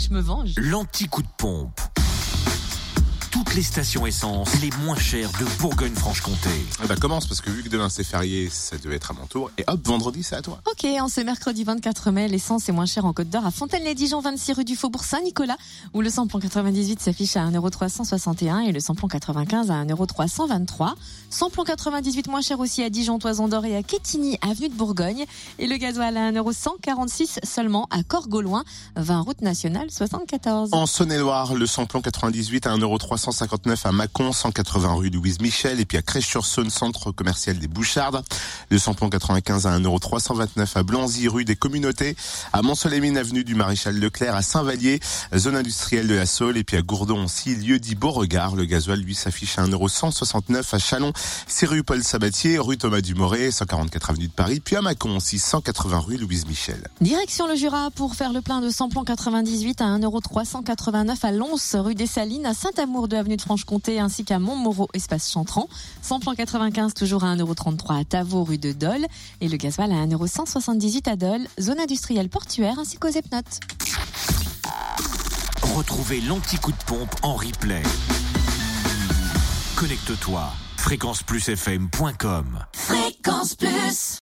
je me venge. L'anti-coup de pompe. Toutes les stations essence les moins chères de Bourgogne-Franche-Comté. Eh ben, commence parce que vu que demain c'est férié, ça devait être à mon tour. Et hop, vendredi c'est à toi. Ok, en ce mercredi 24 mai, l'essence est moins chère en Côte d'Or à Fontaine-les-Dijon, 26 rue du Faubourg Saint-Nicolas, où le samplon 98 s'affiche à 1,361€ et le samplon 95 à 1,323€. Samplon 98 moins cher aussi à Dijon, Toison d'Or et à Quetigny, avenue de Bourgogne. Et le gasoil à 1,146€ seulement à Corgauloin, 20 route nationale 74. En Saône-et-Loire, le samplon 98 à 1,359€ à Mâcon, 180 rue Louise Michel, et puis à Crèche-sur-Saône, centre commercial des Bouchardes. Le samplon 95 à 1,329€ à Blanzy, rue des Communautés, à Mont-Soleil-Mine, avenue du Maréchal Leclerc, à Saint-Vallier, zone industrielle de la Saule, et puis à Gourdon aussi, lieu dit Beauregard. Le gasoil, lui, s'affiche à 1,169€ à Chalon, c'est rue Paul Sabatier, rue Thomas Dumoré, 144 avenue de Paris, puis à Mâcon aussi, 180 rue Louise Michel. Direction le Jura pour faire le plein de samplon 98 à 1,389€ à Lons, rue des Salines, à Saint-Amour de avenue de Franche-Comté ainsi qu'à Montmoreau, espace Chantran. Samplon 95 toujours à 1,33€ à Tavaux, rue de Dole. Et le gasoil à 1,178€ à Dole, zone industrielle portuaire ainsi qu'aux Epnotes. Retrouvez l'anti-coup de pompe en replay. Connecte-toi. fréquenceplusfm.com Fréquence Plus